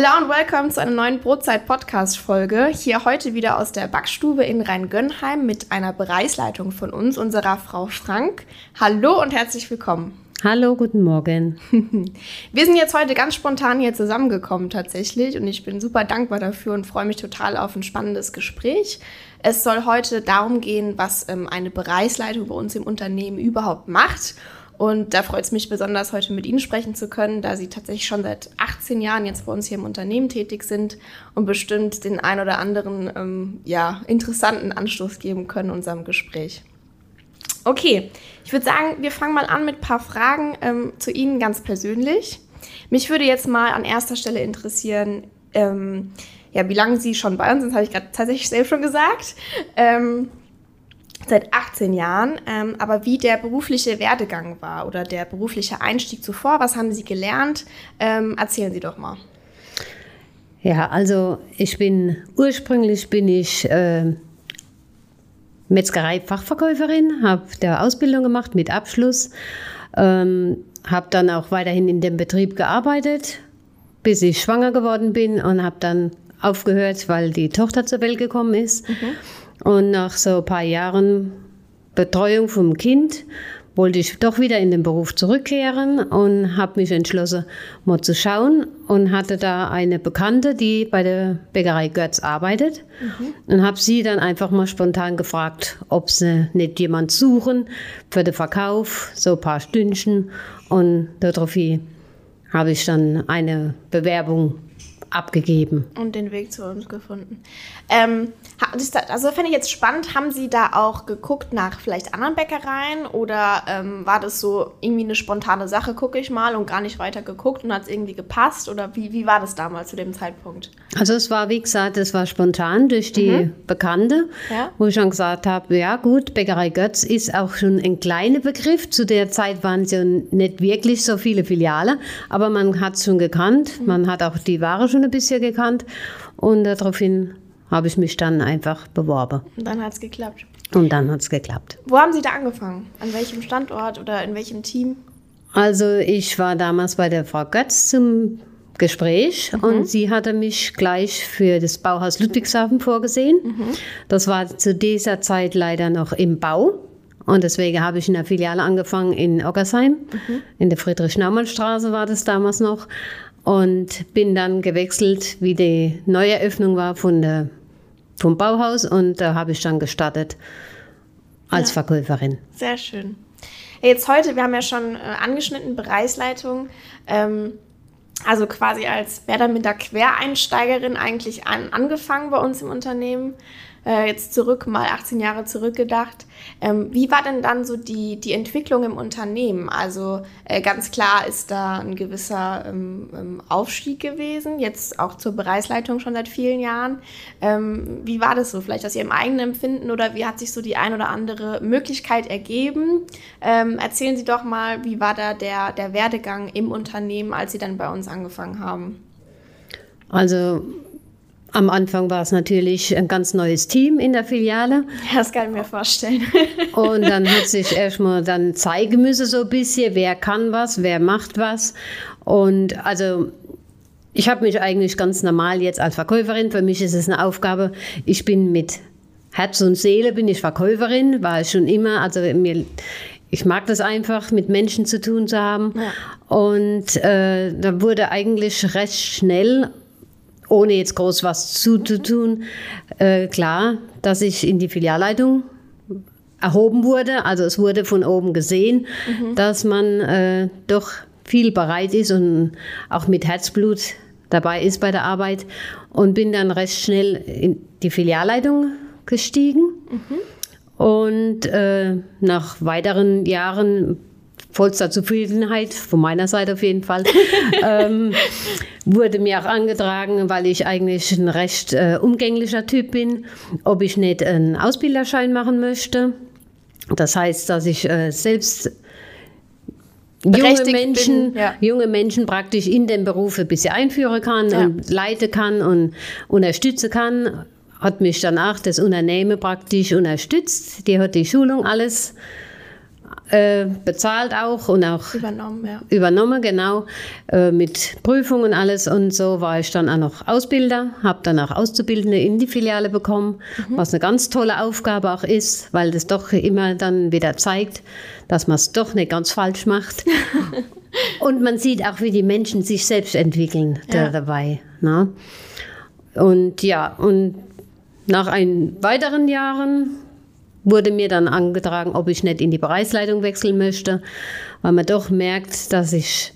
Hello und welcome zu einer neuen Brotzeit-Podcast-Folge. Hier heute wieder aus der Backstube in Rheingönheim mit einer Bereichsleitung von uns, unserer Frau Frank. Hallo und herzlich willkommen. Hallo, guten Morgen. Wir sind jetzt heute ganz spontan hier zusammengekommen tatsächlich und ich bin super dankbar dafür und freue mich total auf ein spannendes Gespräch. Es soll heute darum gehen, was ähm, eine Bereichsleitung bei uns im Unternehmen überhaupt macht und da freut es mich besonders, heute mit Ihnen sprechen zu können, da Sie tatsächlich schon seit 18 Jahren jetzt bei uns hier im Unternehmen tätig sind und bestimmt den ein oder anderen ähm, ja, interessanten Anstoß geben können unserem Gespräch. Okay, ich würde sagen, wir fangen mal an mit ein paar Fragen ähm, zu Ihnen ganz persönlich. Mich würde jetzt mal an erster Stelle interessieren, ähm, ja, wie lange Sie schon bei uns sind, habe ich gerade tatsächlich selbst schon gesagt. Seit 18 Jahren, ähm, aber wie der berufliche Werdegang war oder der berufliche Einstieg zuvor, was haben Sie gelernt? Ähm, erzählen Sie doch mal. Ja, also ich bin ursprünglich bin ich äh, Metzgerei-Fachverkäuferin, habe der Ausbildung gemacht mit Abschluss, ähm, habe dann auch weiterhin in dem Betrieb gearbeitet, bis ich schwanger geworden bin und habe dann aufgehört, weil die Tochter zur Welt gekommen ist. Mhm. Und nach so ein paar Jahren Betreuung vom Kind wollte ich doch wieder in den Beruf zurückkehren und habe mich entschlossen, mal zu schauen und hatte da eine Bekannte, die bei der Bäckerei Götz arbeitet mhm. und habe sie dann einfach mal spontan gefragt, ob sie nicht jemand suchen für den Verkauf, so ein paar Stündchen und daraufhin habe ich dann eine Bewerbung abgegeben. Und den Weg zu uns gefunden. Ähm, also fände ich jetzt spannend, haben Sie da auch geguckt nach vielleicht anderen Bäckereien oder ähm, war das so irgendwie eine spontane Sache, gucke ich mal und gar nicht weiter geguckt und hat es irgendwie gepasst oder wie, wie war das damals zu dem Zeitpunkt? Also es war, wie gesagt, es war spontan durch die mhm. Bekannte, ja. wo ich schon gesagt habe, ja gut, Bäckerei Götz ist auch schon ein kleiner Begriff. Zu der Zeit waren es ja nicht wirklich so viele Filiale, aber man hat es schon gekannt, mhm. man hat auch die Ware schon ein bisschen gekannt und daraufhin habe ich mich dann einfach beworben. Und dann hat es geklappt. Und dann hat es geklappt. Wo haben Sie da angefangen? An welchem Standort oder in welchem Team? Also ich war damals bei der Frau Götz zum Gespräch mhm. und sie hatte mich gleich für das Bauhaus Ludwigshafen vorgesehen. Mhm. Das war zu dieser Zeit leider noch im Bau. Und deswegen habe ich in der Filiale angefangen in Ockersheim. Mhm. In der Friedrich-Naumann-Straße war das damals noch. Und bin dann gewechselt, wie die Neueröffnung war von der vom Bauhaus und da habe ich dann gestartet als ja. Verkäuferin. Sehr schön. Jetzt heute, wir haben ja schon äh, angeschnitten, Bereichsleitung. Ähm, also quasi als mehr oder minder Quereinsteigerin eigentlich an, angefangen bei uns im Unternehmen äh, jetzt zurück, mal 18 Jahre zurückgedacht. Ähm, wie war denn dann so die, die Entwicklung im Unternehmen? Also äh, ganz klar ist da ein gewisser ähm, ähm, Aufstieg gewesen, jetzt auch zur Bereichsleitung schon seit vielen Jahren. Ähm, wie war das so? Vielleicht aus Ihrem eigenen Empfinden oder wie hat sich so die ein oder andere Möglichkeit ergeben? Ähm, erzählen Sie doch mal, wie war da der, der Werdegang im Unternehmen, als Sie dann bei uns angefangen haben? Also am Anfang war es natürlich ein ganz neues Team in der Filiale. Das kann ich mir vorstellen. Und dann hat sich erstmal dann zeigen müssen so ein bisschen, wer kann was, wer macht was. Und also ich habe mich eigentlich ganz normal jetzt als Verkäuferin, für mich ist es eine Aufgabe, ich bin mit Herz und Seele bin ich Verkäuferin, war ich schon immer, also mir, ich mag das einfach, mit Menschen zu tun zu haben. Ja. Und äh, da wurde eigentlich recht schnell ohne jetzt groß was zuzutun, äh, klar, dass ich in die Filialleitung erhoben wurde. Also es wurde von oben gesehen, mhm. dass man äh, doch viel bereit ist und auch mit Herzblut dabei ist bei der Arbeit und bin dann recht schnell in die Filialleitung gestiegen. Mhm. Und äh, nach weiteren Jahren vollster Zufriedenheit, von meiner Seite auf jeden Fall, ähm, wurde mir auch angetragen, weil ich eigentlich ein recht äh, umgänglicher Typ bin, ob ich nicht einen Ausbilderschein machen möchte. Das heißt, dass ich äh, selbst junge Menschen, bin, ja. junge Menschen praktisch in den Beruf ein bisschen einführen kann ja. und leiten kann und unterstützen kann. Hat mich danach das Unternehmen praktisch unterstützt. Die hat die Schulung alles äh, bezahlt auch und auch Übernommen, ja. übernommen, genau, äh, mit Prüfungen und alles. Und so war ich dann auch noch Ausbilder, habe dann auch Auszubildende in die Filiale bekommen, was eine ganz tolle Aufgabe auch ist, weil das doch immer dann wieder zeigt, dass man es doch nicht ganz falsch macht. und man sieht auch, wie die Menschen sich selbst entwickeln Ja. dabei. Ne? Und ja, und nach ein weiteren Jahren wurde mir dann angetragen, ob ich nicht in die Bereichsleitung wechseln möchte, weil man doch merkt, dass ich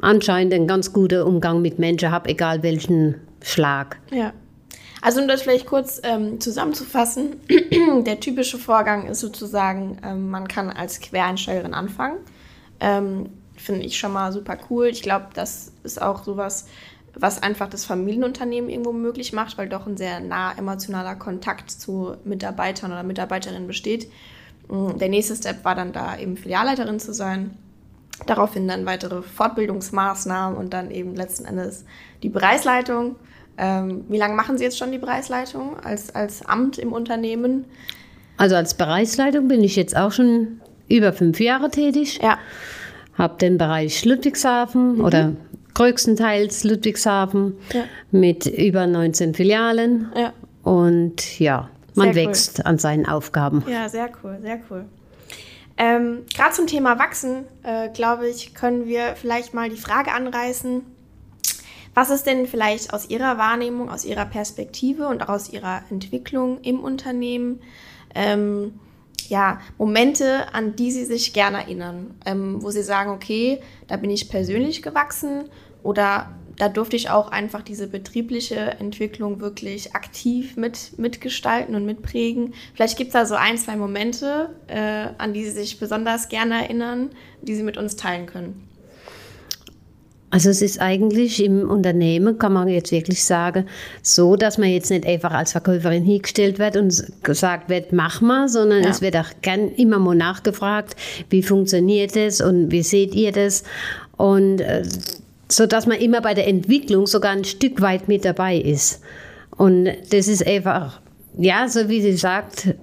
anscheinend einen ganz guten Umgang mit Menschen habe, egal welchen Schlag. Ja. Also um das vielleicht kurz ähm, zusammenzufassen, der typische Vorgang ist sozusagen, ähm, man kann als Quereinsteigerin anfangen. Ähm, Finde ich schon mal super cool. Ich glaube, das ist auch sowas, was einfach das Familienunternehmen irgendwo möglich macht, weil doch ein sehr nah emotionaler Kontakt zu Mitarbeitern oder Mitarbeiterinnen besteht. Mm, Der nächste Step war dann da eben Filialleiterin zu sein. Daraufhin dann weitere Fortbildungsmaßnahmen und dann eben letzten Endes die Bereichsleitung. Ähm, wie lange machen Sie jetzt schon die Bereichsleitung als, als Amt im Unternehmen? Also als Bereichsleitung bin ich jetzt auch schon über fünf Jahre tätig. Ja, Habe den Bereich Ludwigshafen oder größtenteils Ludwigshafen Ja. mit über 19 Filialen. ja. Und ja, man Sehr cool. wächst an seinen Aufgaben. Ja, sehr cool, sehr cool. Ähm, Gerade zum Thema Wachsen, äh, glaube ich, können wir vielleicht mal die Frage anreißen, was ist denn vielleicht aus Ihrer Wahrnehmung, aus Ihrer Perspektive und auch aus Ihrer Entwicklung im Unternehmen, ähm, ja, Momente, an die Sie sich gerne erinnern, ähm, wo Sie sagen, okay, da bin ich persönlich gewachsen oder da durfte ich auch einfach diese betriebliche Entwicklung wirklich aktiv mit, mitgestalten und mitprägen. Vielleicht gibt es da so ein, zwei Momente, äh, an die Sie sich besonders gerne erinnern, die Sie mit uns teilen können. Also es ist eigentlich im Unternehmen, kann man jetzt wirklich sagen, so, dass man jetzt nicht einfach als Verkäuferin hingestellt wird und gesagt wird, mach mal, sondern Ja. es wird auch gern immer mal nachgefragt, wie funktioniert das und wie seht ihr das? Und äh, so, dass man immer bei der Entwicklung sogar ein Stück weit mit dabei ist. Und das ist einfach, ja, so wie sie sagt,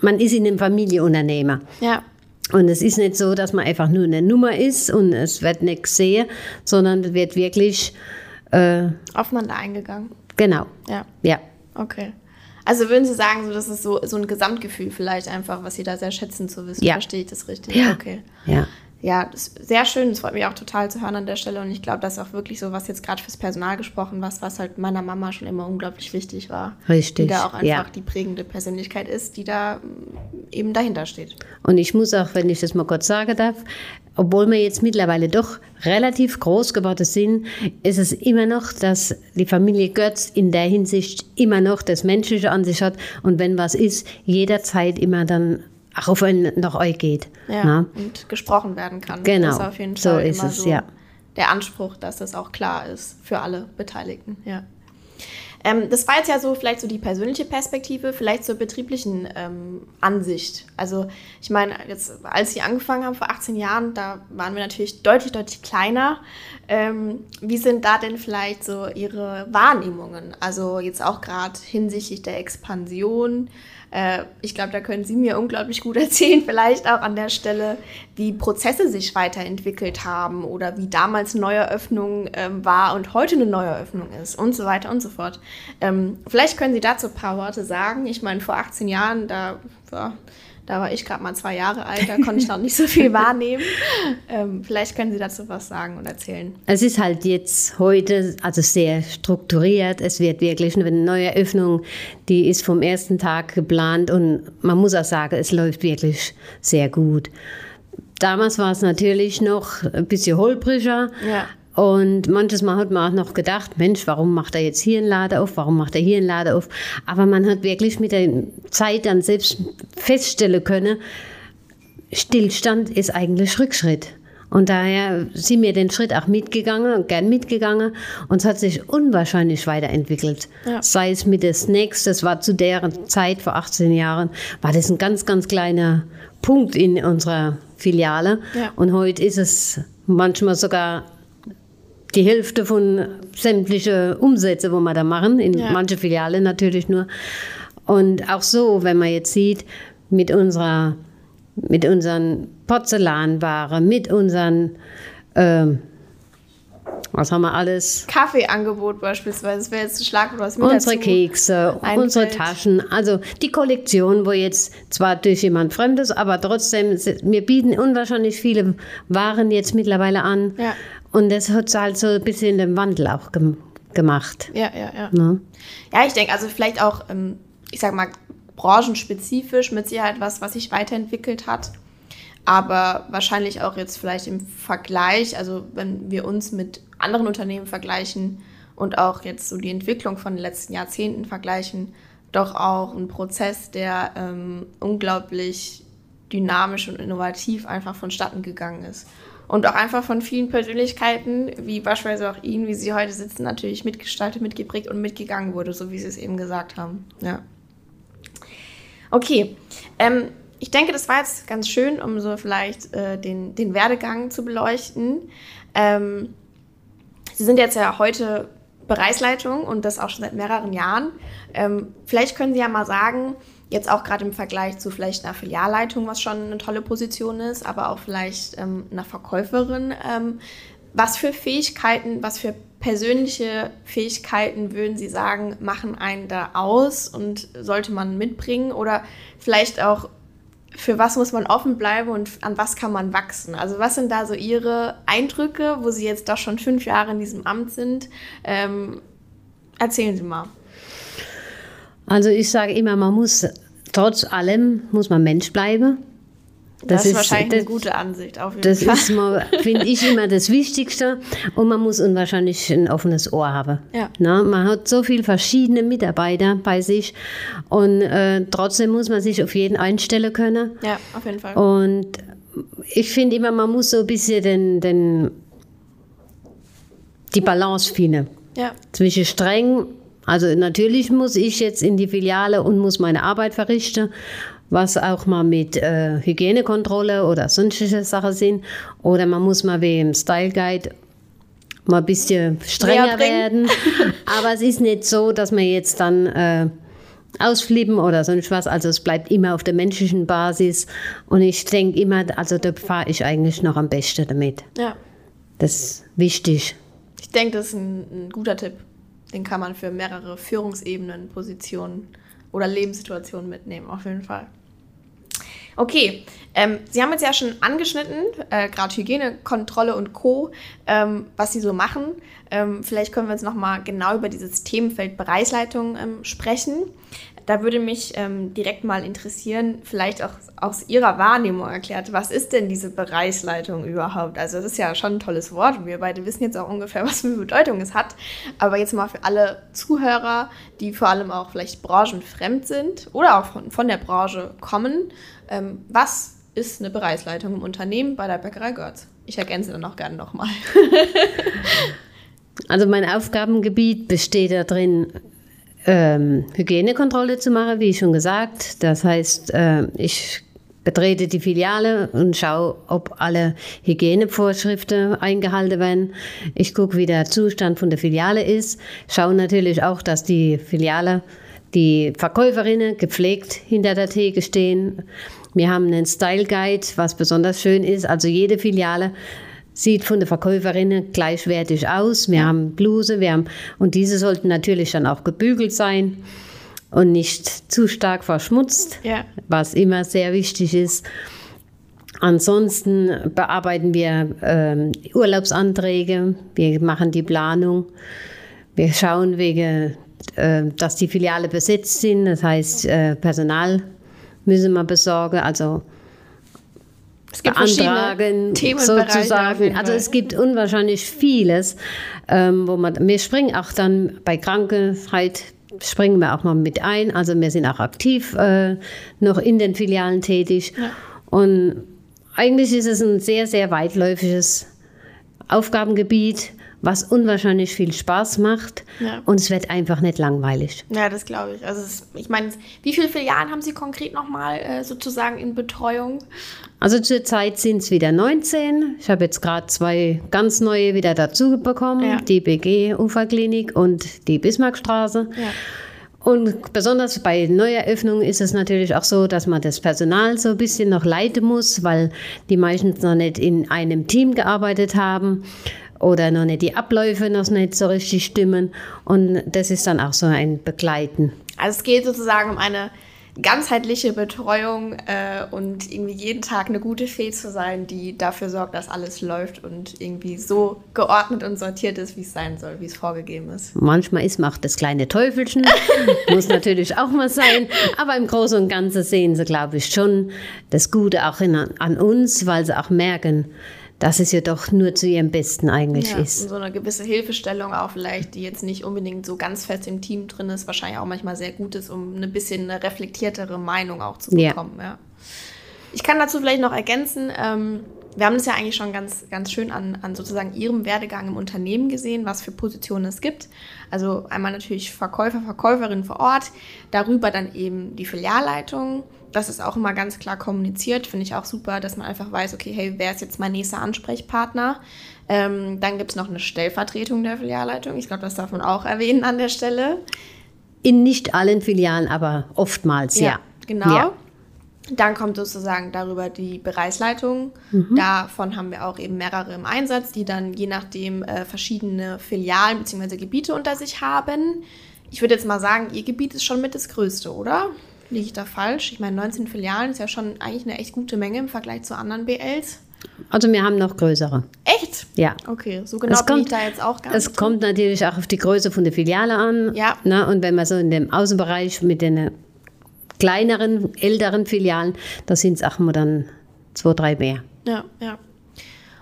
man ist in einem Familienunternehmen. Ja, Und es ist nicht so, dass man einfach nur eine Nummer ist und es wird nicht gesehen, sondern es wird wirklich, äh, aufeinander eingegangen. genau, Ja, ja. okay. Also würden Sie sagen, so, das ist so, so ein Gesamtgefühl vielleicht einfach, was Sie da sehr schätzen zu wissen. Ja. Verstehe ich das richtig? Ja. Okay. Ja, Ja, das ist sehr schön. Das freut mich auch total zu hören an der Stelle. Und ich glaube, das ist auch wirklich so, was jetzt gerade fürs Personal gesprochen, was, was halt meiner Mama schon immer unglaublich wichtig war. Richtig, Die da auch einfach ja. die prägende Persönlichkeit ist, die da mm, eben dahinter steht. Und ich muss auch, wenn ich das mal kurz sagen darf, obwohl wir jetzt mittlerweile doch relativ groß geworden sind, ist es immer noch, dass die Familie Götz in der Hinsicht immer noch das Menschliche an sich hat und wenn was ist, jederzeit immer dann auch auf einen nach euch geht. Ja, Na? und gesprochen werden kann. Genau, Das ist auf jeden so Fall ist immer es, so ja. der Anspruch, dass das auch klar ist für alle Beteiligten. Ja. Ähm, das war jetzt ja so vielleicht so die persönliche Perspektive, vielleicht zur betrieblichen ähm, Ansicht. Also ich meine, jetzt als Sie angefangen haben vor 18 Jahren, da waren wir natürlich deutlich, deutlich kleiner. Ähm, wie sind da denn vielleicht so Ihre Wahrnehmungen? Also jetzt auch gerade hinsichtlich der Expansion. Äh, ich glaube, da können Sie mir unglaublich gut erzählen, vielleicht auch an der Stelle, wie Prozesse sich weiterentwickelt haben oder wie damals eine Neueröffnung ähm, war und heute eine Neueröffnung ist und so weiter und so fort. Ähm, vielleicht können Sie dazu ein paar Worte sagen. Ich meine, vor 18 Jahren, da, ja, da war ich gerade mal zwei Jahre alt, da konnte ich noch nicht so viel wahrnehmen. Ähm, vielleicht können Sie dazu was sagen und erzählen. Es ist halt jetzt heute also sehr strukturiert. Es wird wirklich eine neue Öffnung, die ist vom ersten Tag geplant und man muss auch sagen, es läuft wirklich sehr gut. Damals war es natürlich noch ein bisschen holpriger. Ja. Und manches Mal hat man auch noch gedacht, Mensch, warum macht er jetzt hier einen Laden auf, warum macht er hier einen Laden auf? Aber man hat wirklich mit der Zeit dann selbst feststellen können, Stillstand ist eigentlich Rückschritt. Und daher sind wir den Schritt auch mitgegangen, gern mitgegangen. Und es hat sich unwahrscheinlich weiterentwickelt. Ja. Sei es mit den Snacks, das war zu deren Zeit, vor 18 Jahren, war das ein ganz, ganz kleiner Punkt in unserer Filiale. Ja. Und heute ist es manchmal sogar die Hälfte von sämtlichen Umsätze, wo wir da machen, in Ja. manche Filialen natürlich nur. Und auch so, wenn man jetzt sieht, mit unserer mit unseren Porzellanwaren, mit unseren, ähm, was haben wir alles? Kaffeeangebot beispielsweise, das wäre jetzt ein Schlagwort, was mir Unsere Kekse, einfällt. unsere Taschen, also die Kollektion, wo jetzt zwar durch jemand Fremdes, aber trotzdem, wir bieten unwahrscheinlich viele Waren jetzt mittlerweile an. Ja. Und das hat halt so ein bisschen den Wandel auch gem gemacht. Ja, ja, ja. Ne? Ja, ich denke, also vielleicht auch, ähm, ich sag mal, branchenspezifisch mit Sicherheit was, was sich weiterentwickelt hat. Aber wahrscheinlich auch jetzt vielleicht im Vergleich, also wenn wir uns mit anderen Unternehmen vergleichen und auch jetzt so die Entwicklung von den letzten Jahrzehnten vergleichen, doch auch ein Prozess, der ähm, unglaublich dynamisch und innovativ einfach vonstatten gegangen ist. Und auch einfach von vielen Persönlichkeiten, wie beispielsweise auch Ihnen, wie Sie heute sitzen, natürlich mitgestaltet, mitgeprägt und mitgegangen wurde, so wie Sie es eben gesagt haben. Ja. Okay, ähm, ich denke, das war jetzt ganz schön, um so vielleicht äh, den, den Werdegang zu beleuchten. Ähm, Sie sind jetzt ja heute Bereichsleitung und das auch schon seit mehreren Jahren. Ähm, vielleicht können Sie ja mal sagen, jetzt auch gerade im Vergleich zu vielleicht einer Filialleitung, was schon eine tolle Position ist, aber auch vielleicht ähm, einer Verkäuferin, ähm, was für Fähigkeiten, was für persönliche Fähigkeiten würden Sie sagen, machen einen da aus und sollte man mitbringen oder vielleicht auch für was muss man offen bleiben und an was kann man wachsen? Also was sind da so Ihre Eindrücke, wo Sie jetzt doch schon fünf Jahre in diesem Amt sind? Ähm, erzählen Sie mal. Also ich sage immer, man muss trotz allem muss man Mensch bleiben. Das, ist wahrscheinlich eine gute Ansicht auf jeden Das Fall. ist finde ich, immer das Wichtigste. Und man muss unwahrscheinlich ein offenes Ohr haben. Ja. Na, man hat so viele verschiedene Mitarbeiter bei sich. Und äh, trotzdem muss man sich auf jeden einstellen können. ja, auf jeden Fall. Und ich finde immer, man muss so ein bisschen den, den, die Balance finden Ja, zwischen streng, also natürlich muss ich jetzt in die Filiale und muss meine Arbeit verrichten, was auch mal mit äh, Hygienekontrolle oder sonstige Sachen sind. Oder man muss mal wie im Style Guide mal ein bisschen strenger werden. Aber es ist nicht so, dass man jetzt dann äh, ausflippen oder sonst was. Also es bleibt immer auf der menschlichen Basis. Und ich denke immer, also da fahre ich eigentlich noch am besten damit. ja. Das ist wichtig. Ich denke, das ist ein, ein guter Tipp. Den kann man für mehrere Führungsebenen, Positionen oder Lebenssituationen mitnehmen, auf jeden Fall. Okay, ähm, Sie haben jetzt ja schon angeschnitten, äh, gerade Hygienekontrolle und Co., ähm, was Sie so machen. Ähm, vielleicht können wir jetzt nochmal genau über dieses Themenfeld Bereichsleitung ähm, sprechen. Da würde mich ähm, direkt mal interessieren, vielleicht auch aus Ihrer Wahrnehmung erklärt, was ist denn diese Bereichsleitung überhaupt? Also das ist ja schon ein tolles Wort und wir beide wissen jetzt auch ungefähr, was für eine Bedeutung es hat. Aber jetzt mal für alle Zuhörer, die vor allem auch vielleicht branchenfremd sind oder auch von, von der Branche kommen, ähm, was ist eine Bereichsleitung im Unternehmen bei der Bäckerei Görz? Ich ergänze dann auch gerne nochmal. Also mein Aufgabengebiet besteht darin, ähm, Hygienekontrolle zu machen, wie schon gesagt. Das heißt, äh, ich betrete die Filiale und schaue, ob alle Hygienevorschriften eingehalten werden. Ich gucke, wie der Zustand von der Filiale ist. Schaue natürlich auch, dass die Filiale, die Verkäuferinnen gepflegt hinter der Theke stehen. Wir haben einen Style Guide, was besonders schön ist. Also jede Filiale sieht von der Verkäuferinnen gleichwertig aus. Wir haben Bluse, wir haben, und diese sollten natürlich dann auch gebügelt sein und nicht zu stark verschmutzt, Ja. was immer sehr wichtig ist. Ansonsten bearbeiten wir ähm, Urlaubsanträge, wir machen die Planung, wir schauen wegen, äh, dass die Filiale besetzt sind, das heißt äh, Personal müssen wir besorgen, also Es gibt beantragen, sozusagen. Also es gibt unwahrscheinlich vieles, ähm, wo man, wir springen auch dann bei Krankheit, springen wir auch mal mit ein. Also wir sind auch aktiv äh, noch in den Filialen tätig. Ja. Und eigentlich ist es ein sehr, sehr weitläufiges Aufgabengebiet, was unwahrscheinlich viel Spaß macht. Ja. Und es wird einfach nicht langweilig. Ja, das glaube ich. Also es, ich meine, wie viele Filialen haben Sie konkret nochmal äh, sozusagen in Betreuung? Also zurzeit sind es wieder 19. Ich habe jetzt gerade zwei ganz neue wieder dazu bekommen. Ja. Die BG Uferklinik und die Bismarckstraße. Ja. Und besonders bei Neueröffnungen ist es natürlich auch so, dass man das Personal so ein bisschen noch leiten muss, weil die meistens noch nicht in einem Team gearbeitet haben oder noch nicht die Abläufe noch nicht so richtig stimmen. Und das ist dann auch so ein Begleiten. Also es geht sozusagen um eine ganzheitliche Betreuung äh, und irgendwie jeden Tag eine gute Fee zu sein, die dafür sorgt, dass alles läuft und irgendwie so geordnet und sortiert ist, wie es sein soll, wie es vorgegeben ist. Manchmal ist man auch das kleine Teufelchen, muss natürlich auch mal sein, aber im Großen und Ganzen sehen sie, glaube ich, schon das Gute auch in, an uns, weil sie auch merken, dass es ja doch nur zu ihrem Besten eigentlich ja, ist. So eine gewisse Hilfestellung auch vielleicht, die jetzt nicht unbedingt so ganz fest im Team drin ist, wahrscheinlich auch manchmal sehr gut ist, um ein bisschen eine reflektiertere Meinung auch zu bekommen. Ja. ja. Ich kann dazu vielleicht noch ergänzen, ähm, wir haben das ja eigentlich schon ganz, ganz schön an, an sozusagen Ihrem Werdegang im Unternehmen gesehen, was für Positionen es gibt. Also einmal natürlich Verkäufer, Verkäuferin vor Ort, darüber dann eben die Filialleitung, das ist auch immer ganz klar kommuniziert. Finde ich auch super, dass man einfach weiß, okay, hey, wer ist jetzt mein nächster Ansprechpartner? Ähm, dann gibt es noch eine Stellvertretung der Filialleitung. Ich glaube, das darf man auch erwähnen an der Stelle. In nicht allen Filialen, aber oftmals, ja. ja. Genau. Ja. Dann kommt sozusagen darüber die Bereichsleitung. Mhm. Davon haben wir auch eben mehrere im Einsatz, die dann je nachdem äh, verschiedene Filialen bzw. Gebiete unter sich haben. Ich würde jetzt mal sagen, Ihr Gebiet ist schon mit das größte, oder? Liege ich da falsch? Ich meine, 19 Filialen ist ja schon eigentlich eine echt gute Menge im Vergleich zu anderen BLs. Also wir haben noch größere. Echt? Ja. Okay, so genau es bin ich da jetzt auch gar Es nicht kommt natürlich auch auf die Größe von der Filiale an. Ja. Ne? Und wenn man so in dem Außenbereich mit den kleineren, älteren Filialen, da sind es auch mal dann zwei, drei mehr. Ja, ja.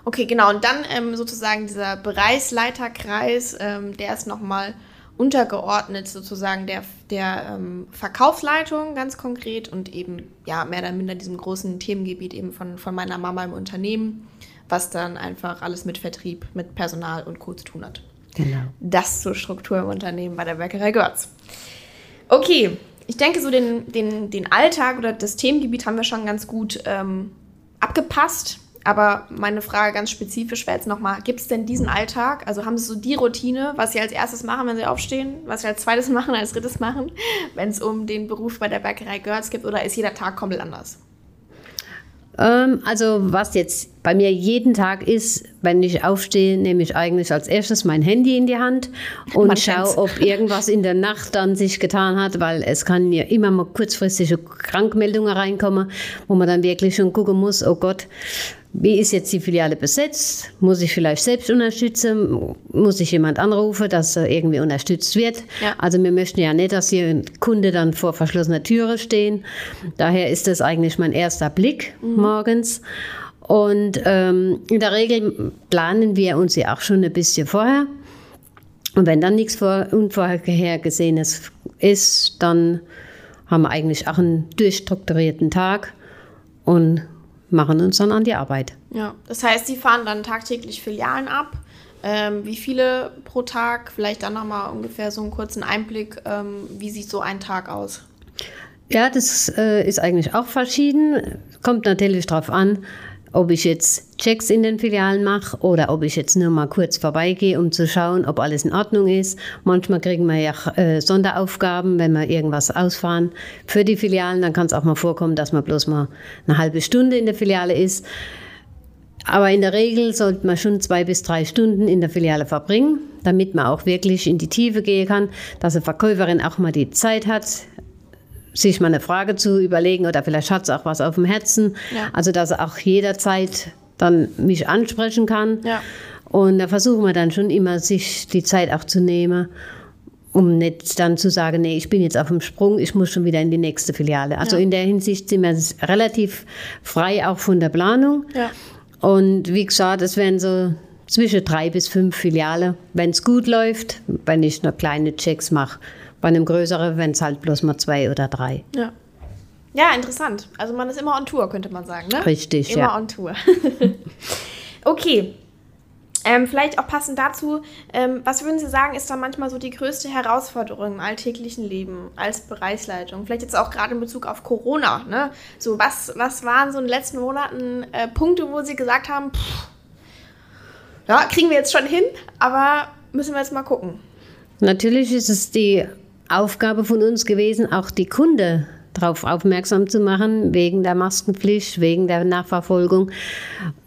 Okay, genau. Und dann ähm, sozusagen dieser Bereichsleiterkreis, ähm, der ist nochmal untergeordnet sozusagen der, der ähm, Verkaufsleitung ganz konkret und eben ja mehr oder minder diesem großen Themengebiet eben von, von meiner Mama im Unternehmen, was dann einfach alles mit Vertrieb, mit Personal und Co. zu tun hat. Genau. Das zur Struktur im Unternehmen bei der Bäckerei Görz. Okay, ich denke, so den, den, den Alltag oder das Themengebiet haben wir schon ganz gut ähm, abgepasst. Aber meine Frage ganz spezifisch wäre jetzt nochmal, gibt es denn diesen Alltag? Also haben Sie so die Routine, was Sie als erstes machen, wenn Sie aufstehen, was Sie als zweites machen, als drittes machen, wenn es um den Beruf bei der Bäckerei Görz geht oder ist jeder Tag komplett anders? Ähm, also was jetzt bei mir jeden Tag ist, wenn ich aufstehe, nehme ich eigentlich als erstes mein Handy in die Hand und schaue, ob irgendwas in der Nacht dann sich getan hat, weil es kann ja immer mal kurzfristige Krankmeldungen reinkommen, wo man dann wirklich schon gucken muss, oh Gott, wie ist jetzt die Filiale besetzt? Muss ich vielleicht selbst unterstützen? Muss ich jemand anrufen, dass er irgendwie unterstützt wird? Ja. Also wir möchten ja nicht, dass hier Kunde dann vor verschlossener Türe stehen. Daher ist das eigentlich mein erster Blick mhm. morgens. Und ähm, in der Regel planen wir uns ja auch schon ein bisschen vorher. Und wenn dann nichts vor, Unvorhergesehenes ist, dann haben wir eigentlich auch einen durchstrukturierten Tag und machen uns dann an die Arbeit. Ja, das heißt, Sie fahren dann tagtäglich Filialen ab. Ähm, wie viele pro Tag? Vielleicht dann nochmal ungefähr so einen kurzen Einblick. Ähm, wie sieht so ein Tag aus? Ja, das äh, ist eigentlich auch verschieden. Kommt natürlich darauf an, ob ich jetzt Checks in den Filialen mache oder ob ich jetzt nur mal kurz vorbeigehe, um zu schauen, ob alles in Ordnung ist. Manchmal kriegen wir ja äh, Sonderaufgaben, wenn wir irgendwas ausfahren für die Filialen. Dann kann es auch mal vorkommen, dass man bloß mal eine halbe Stunde in der Filiale ist. Aber in der Regel sollte man schon zwei bis drei Stunden in der Filiale verbringen, damit man auch wirklich in die Tiefe gehen kann, dass eine Verkäuferin auch mal die Zeit hat, sich mal eine Frage zu überlegen oder vielleicht hat sie auch was auf dem Herzen. Ja. Also, dass er auch jederzeit dann mich ansprechen kann. Ja. Und da versuchen wir dann schon immer, sich die Zeit auch zu nehmen, um nicht dann zu sagen, nee, ich bin jetzt auf dem Sprung, ich muss schon wieder in die nächste Filiale. Also ja. in der Hinsicht sind wir relativ frei auch von der Planung. Ja. Und wie gesagt, es werden so zwischen drei bis fünf Filiale, wenn es gut läuft, wenn ich nur kleine Checks mache. Bei einem größeren, wenn es halt bloß mal zwei oder drei. Ja. Ja, interessant. Also man ist immer on Tour, könnte man sagen, ne? Richtig, immer ja. on Tour. okay. Ähm, vielleicht auch passend dazu, ähm, was würden Sie sagen, ist da manchmal so die größte Herausforderung im alltäglichen Leben als Bereichsleitung? Vielleicht jetzt auch gerade in Bezug auf Corona. Ne? So, was, was waren so in den letzten Monaten äh, Punkte, wo Sie gesagt haben, pff, ja, kriegen wir jetzt schon hin, aber müssen wir jetzt mal gucken? Natürlich ist es die Aufgabe von uns gewesen, auch die Kunde darauf aufmerksam zu machen, wegen der Maskenpflicht, wegen der Nachverfolgung.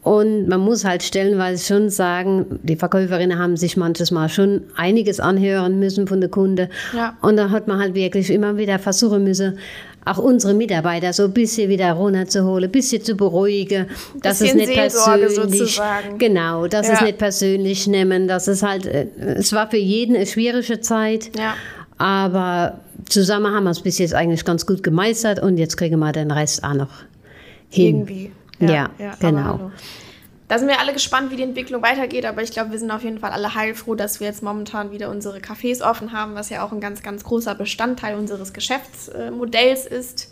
Und man muss halt stellenweise schon sagen, die Verkäuferinnen haben sich manches Mal schon einiges anhören müssen von der Kunde. Ja. Und da hat man halt wirklich immer wieder versuchen müssen, auch unsere Mitarbeiter so ein bisschen wieder runterzuholen, ein bisschen zu beruhigen, dass es nicht Seelsorge persönlich, sozusagen. genau, dass ja. es nicht persönlich nehmen, dass es halt, äh, es war für jeden eine schwierige Zeit, ja. Aber zusammen haben wir es bis jetzt eigentlich ganz gut gemeistert und jetzt kriegen wir den Rest auch noch hin. Irgendwie. Ja, ja, ja genau. Da sind wir alle gespannt, wie die Entwicklung weitergeht, aber ich glaube, wir sind auf jeden Fall alle heilfroh, dass wir jetzt momentan wieder unsere Cafés offen haben, was ja auch ein ganz, ganz großer Bestandteil unseres Geschäftsmodells ist.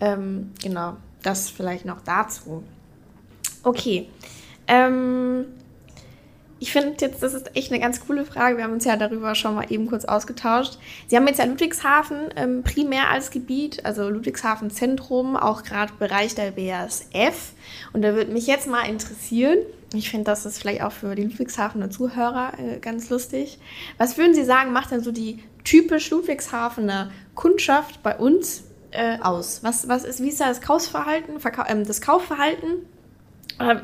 Ähm, genau, das vielleicht noch dazu. Okay. Ähm, ich finde jetzt, das ist echt eine ganz coole Frage. Wir haben uns ja darüber schon mal eben kurz ausgetauscht. Sie haben jetzt ja Ludwigshafen ähm, primär als Gebiet, also Ludwigshafen Zentrum, auch gerade Bereich der BASF. Und da würde mich jetzt mal interessieren, ich finde, das ist vielleicht auch für die Ludwigshafener Zuhörer äh, ganz lustig. Was würden Sie sagen, macht denn so die typisch Ludwigshafener Kundschaft bei uns äh, aus? Was, was ist, wie ist da das Kaufverhalten, Verka ähm, das Kaufverhalten?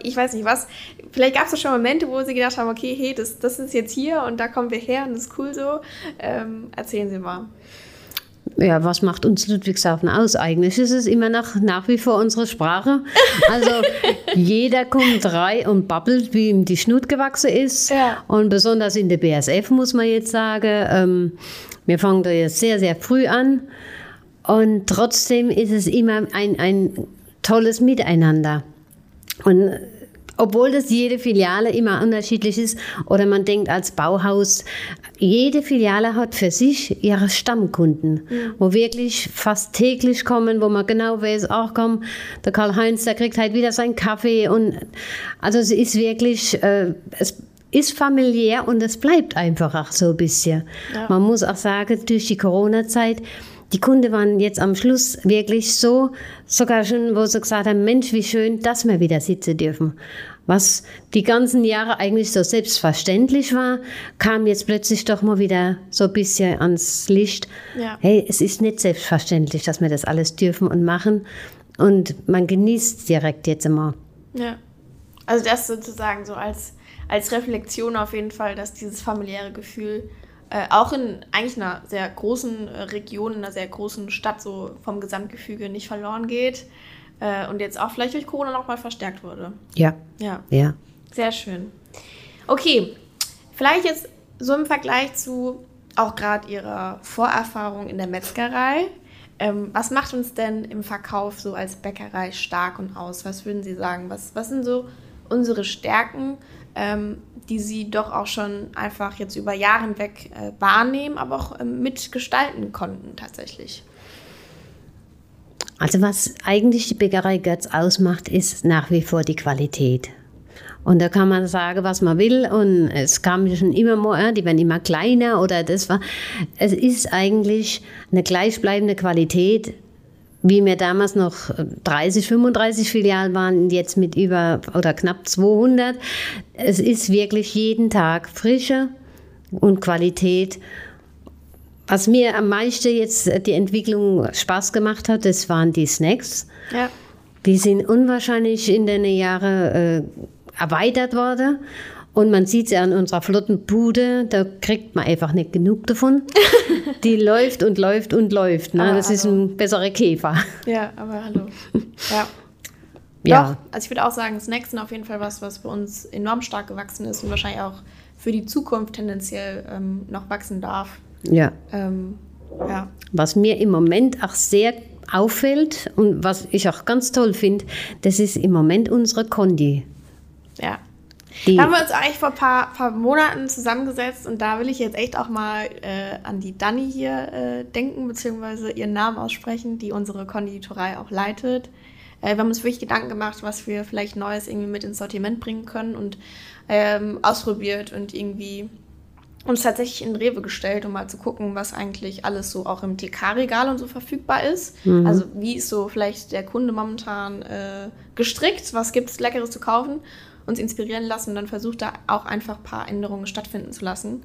Ich weiß nicht was, vielleicht gab es schon Momente, wo sie gedacht haben, okay, hey, das, das ist jetzt hier und da kommen wir her und das ist cool so. Ähm, erzählen Sie mal. Ja, was macht uns Ludwigshafen aus? Eigentlich ist es immer noch nach wie vor unsere Sprache. Also jeder kommt rein und babbelt, wie ihm die Schnut gewachsen ist. Ja. Und besonders in der BSF muss man jetzt sagen, ähm, wir fangen da jetzt sehr, sehr früh an. Und trotzdem ist es immer ein, ein tolles Miteinander. Und obwohl das jede Filiale immer unterschiedlich ist oder man denkt als Bauhaus, jede Filiale hat für sich ihre Stammkunden, mhm. wo wirklich fast täglich kommen, wo man genau weiß, auch komm, der Karl-Heinz, der kriegt halt wieder seinen Kaffee und also es ist wirklich, äh, es ist familiär und es bleibt einfach auch so ein bisschen. Ja. Man muss auch sagen, durch die Corona-Zeit, die Kunden waren jetzt am Schluss wirklich so, sogar schon, wo sie gesagt haben, Mensch, wie schön, dass wir wieder sitzen dürfen. Was die ganzen Jahre eigentlich so selbstverständlich war, kam jetzt plötzlich doch mal wieder so ein bisschen ans Licht. Ja. Hey, es ist nicht selbstverständlich, dass wir das alles dürfen und machen. Und man genießt direkt jetzt immer. Ja. Also das sozusagen so als, als Reflexion auf jeden Fall, dass dieses familiäre Gefühl äh, auch in eigentlich einer sehr großen äh, Region, in einer sehr großen Stadt so vom Gesamtgefüge nicht verloren geht äh, und jetzt auch vielleicht durch Corona nochmal verstärkt wurde. Ja. Ja. Ja. Sehr schön. Okay, vielleicht jetzt so im Vergleich zu auch gerade Ihrer Vorerfahrung in der Metzgerei. Ähm, was macht uns denn im Verkauf so als Bäckerei stark und aus? Was würden Sie sagen? Was, was sind so unsere Stärken? Ähm, die sie doch auch schon einfach jetzt über Jahre hinweg äh, wahrnehmen, aber auch ähm, mitgestalten konnten tatsächlich. Also was eigentlich die Bäckerei Götz ausmacht, ist nach wie vor die Qualität. Und da kann man sagen, was man will. Und es kam schon immer mehr, die werden immer kleiner oder das war. Es ist eigentlich eine gleichbleibende Qualität, wie wir damals noch 30, 35 Filialen waren, jetzt mit über oder knapp 200. Es ist wirklich jeden Tag Frische und Qualität. Was mir am meisten jetzt die Entwicklung Spaß gemacht hat, das waren die Snacks. Ja. Die sind unwahrscheinlich in den Jahren äh, erweitert worden. Und man sieht es ja an unserer flotten Bude, da kriegt man einfach nicht genug davon. Die läuft und läuft und läuft. Ne? das hallo. ist ein besserer Käfer. Ja, aber hallo. Ja. Ja. Doch, also ich würde auch sagen, Snacks sind auf jeden Fall was, was bei uns enorm stark gewachsen ist und wahrscheinlich auch für die Zukunft tendenziell ähm, noch wachsen darf. Ja. Ähm, ja. Was mir im Moment auch sehr auffällt und was ich auch ganz toll finde, das ist im Moment unsere Kondi. Ja. Die da haben wir uns eigentlich vor ein paar, paar, Monaten zusammengesetzt und da will ich jetzt echt auch mal äh, an die Dani hier äh, denken, beziehungsweise ihren Namen aussprechen, die unsere Konditorei auch leitet. Äh, wir haben uns wirklich Gedanken gemacht, was wir vielleicht Neues irgendwie mit ins Sortiment bringen können und ähm, ausprobiert und irgendwie uns tatsächlich in Rewe gestellt, um mal zu gucken, was eigentlich alles so auch im TK-Regal und so verfügbar ist. Mhm. Also wie ist so vielleicht der Kunde momentan äh, gestrickt, was gibt es Leckeres zu kaufen uns inspirieren lassen und dann versucht da auch einfach ein paar Änderungen stattfinden zu lassen.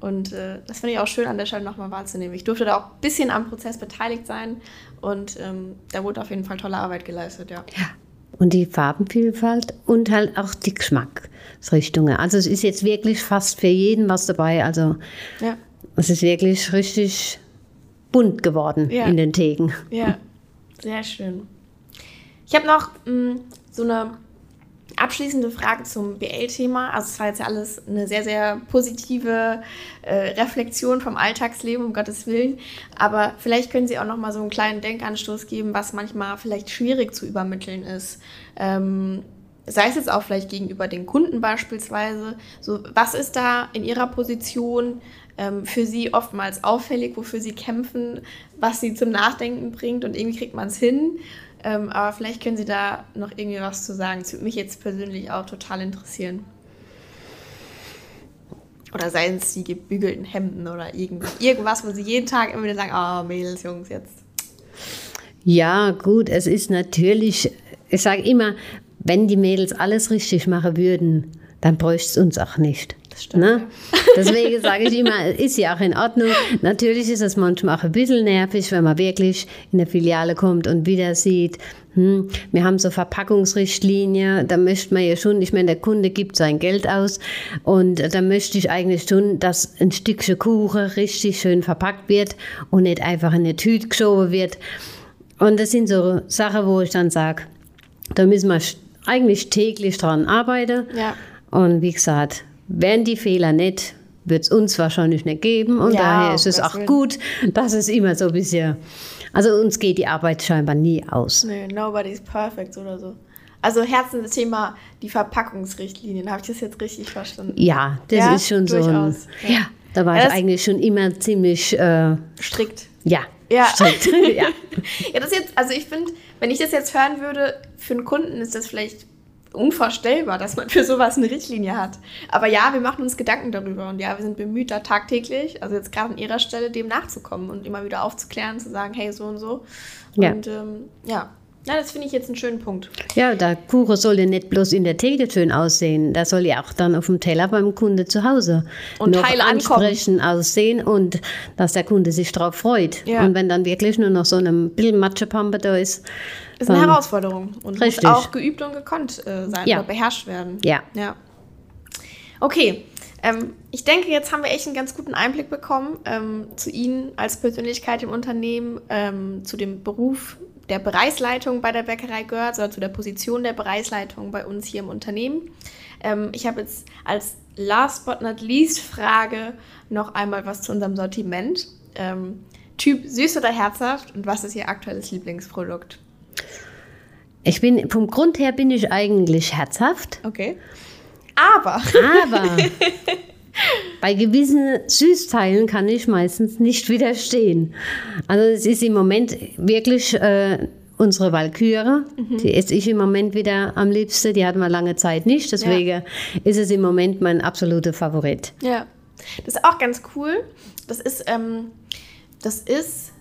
Und äh, das finde ich auch schön an der Stelle nochmal wahrzunehmen. Ich durfte da auch ein bisschen am Prozess beteiligt sein und ähm, da wurde auf jeden Fall tolle Arbeit geleistet, ja. Ja. Und die Farbenvielfalt und halt auch die Geschmacksrichtungen. Also es ist jetzt wirklich fast für jeden was dabei. Also Ja, es ist wirklich richtig bunt geworden Ja. in den Theken. ja. sehr schön. Ich habe noch mh, so eine abschließende Frage zum BL-Thema. Also es war jetzt ja alles eine sehr, sehr positive äh, Reflexion vom Alltagsleben, um Gottes Willen. Aber vielleicht können Sie auch noch mal so einen kleinen Denkanstoß geben, was manchmal vielleicht schwierig zu übermitteln ist. Ähm, sei es jetzt auch vielleicht gegenüber den Kunden beispielsweise. So, was ist da in Ihrer Position ähm, für Sie oftmals auffällig, wofür Sie kämpfen, was Sie zum Nachdenken bringt und irgendwie kriegt man es hin. Ähm, aber vielleicht können Sie da noch irgendwie was zu sagen. Das würde mich jetzt persönlich auch total interessieren. Oder seien es die gebügelten Hemden oder irgend, irgendwas, wo Sie jeden Tag immer wieder sagen, oh Mädels, Jungs, jetzt. Ja, gut, es ist natürlich, ich sage immer, wenn die Mädels alles richtig machen würden, dann bräuchte es uns auch nicht. Das Ne? Deswegen sage ich immer, ist ja auch in Ordnung. Natürlich ist es manchmal auch ein bisschen nervig, wenn man wirklich in der Filiale kommt und wieder sieht, hm, wir haben so Verpackungsrichtlinie, da möchte man ja schon, ich meine, der Kunde gibt sein Geld aus und da möchte ich eigentlich schon, dass ein Stückchen Kuchen richtig schön verpackt wird und nicht einfach in eine Tüte geschoben wird. Und das sind so Sachen, wo ich dann sage, da müssen wir eigentlich täglich dran arbeiten. Ja. Und wie gesagt, wären die Fehler nicht, wird es uns wahrscheinlich nicht geben. Und Ja, daher ist es auch gut, dass es immer so ein bisschen. Also uns geht die Arbeit scheinbar nie aus. Nee, nobody's perfect oder so. Also Herzensthema, die Verpackungsrichtlinien. Habe ich das jetzt richtig verstanden? Ja, das Ja, ist schon so ein. Ja. Ja, da war Ja, ich eigentlich schon immer ziemlich, äh, Strikt. ja, Ja. strikt. ja. Ja, das jetzt, also ich finde, wenn ich das jetzt hören würde, für einen Kunden ist das vielleicht unvorstellbar, dass man für sowas eine Richtlinie hat. Aber ja, wir machen uns Gedanken darüber und ja, wir sind bemüht, da tagtäglich, also jetzt gerade an ihrer Stelle, dem nachzukommen und immer wieder aufzuklären, zu sagen, hey, so und so. Ja. Und ähm, ja, ja, das finde ich jetzt einen schönen Punkt. Ja, der Kuchen soll ja nicht bloß in der Theke schön aussehen, der soll ja auch dann auf dem Teller beim Kunde zu Hause Und noch heil ankommen. ansprechend aussehen und dass der Kunde sich darauf freut. Ja. Und wenn dann wirklich nur noch so ein bisschen Matschepampe da ist, Ist eine Herausforderung und Richtig. muss auch geübt und gekonnt äh, sein Ja. oder beherrscht werden. Ja. Ja. Okay. Ähm, ich denke, jetzt haben wir echt einen ganz guten Einblick bekommen ähm, zu Ihnen als Persönlichkeit im Unternehmen, ähm, zu dem Beruf der Bereichsleitung bei der Bäckerei Görz oder zu der Position der Bereichsleitung bei uns hier im Unternehmen. Ähm, ich habe jetzt als last but not least Frage noch einmal was zu unserem Sortiment. Ähm, typ süß oder herzhaft und was ist Ihr aktuelles Lieblingsprodukt? ich bin, vom Grund her bin ich eigentlich herzhaft, Okay. Aber aber bei gewissen Süßteilen kann ich meistens nicht widerstehen. Also es ist im Moment wirklich äh, unsere Walküre, die esse ich im Moment wieder am liebsten, die hatten wir lange Zeit nicht, deswegen ist es im Moment mein absoluter Favorit. Ja, das ist auch ganz cool. Das ist, ähm, das ist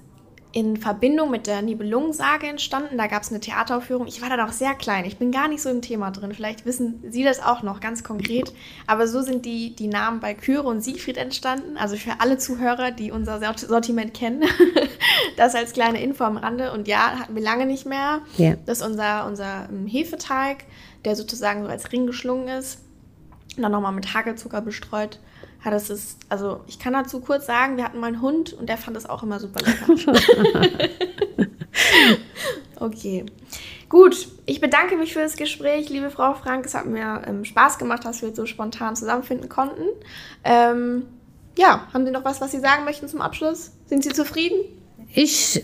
in Verbindung mit der Nibelungensage entstanden. Da gab es eine Theateraufführung. Ich war da noch sehr klein. Ich bin gar nicht so im Thema drin. Vielleicht wissen Sie das auch noch ganz konkret. Aber so sind die, die Namen bei Kyre und Siegfried entstanden. Also für alle Zuhörer, die unser Sort- Sortiment kennen. das als kleine Info am Rande. Und ja, hatten wir lange nicht mehr. Ja. Das ist unser, unser ähm, Hefeteig, der sozusagen so als Ring geschlungen ist. Und dann nochmal mit Hagelzucker bestreut. Ja, das ist, also ich kann dazu kurz sagen, wir hatten mal einen Hund und der fand das auch immer super lecker. okay. Gut, ich bedanke mich für das Gespräch, liebe Frau Frank. Es hat mir ähm, Spaß gemacht, dass wir so spontan zusammenfinden konnten. Ähm, ja, haben Sie noch was, was Sie sagen möchten zum Abschluss? Sind Sie zufrieden? Ich,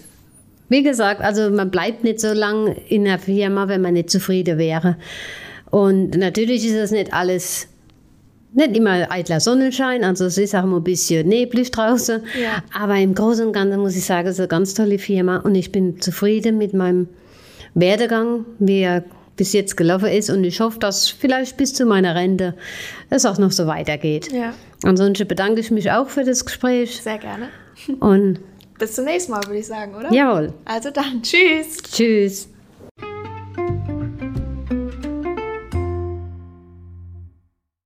wie gesagt, also man bleibt nicht so lange in der Firma, wenn man nicht zufrieden wäre. Und natürlich ist das nicht alles, nicht immer eitler Sonnenschein, also es ist auch immer ein bisschen neblig draußen. Ja. Aber im Großen und Ganzen muss ich sagen, es ist eine ganz tolle Firma und ich bin zufrieden mit meinem Werdegang, wie er bis jetzt gelaufen ist. Und ich hoffe, dass vielleicht bis zu meiner Rente es auch noch so weitergeht. Ja, Ansonsten bedanke ich mich auch für das Gespräch sehr gerne. und Bis zum nächsten Mal, würde ich sagen, oder? jawohl, Also dann, tschüss. tschüss.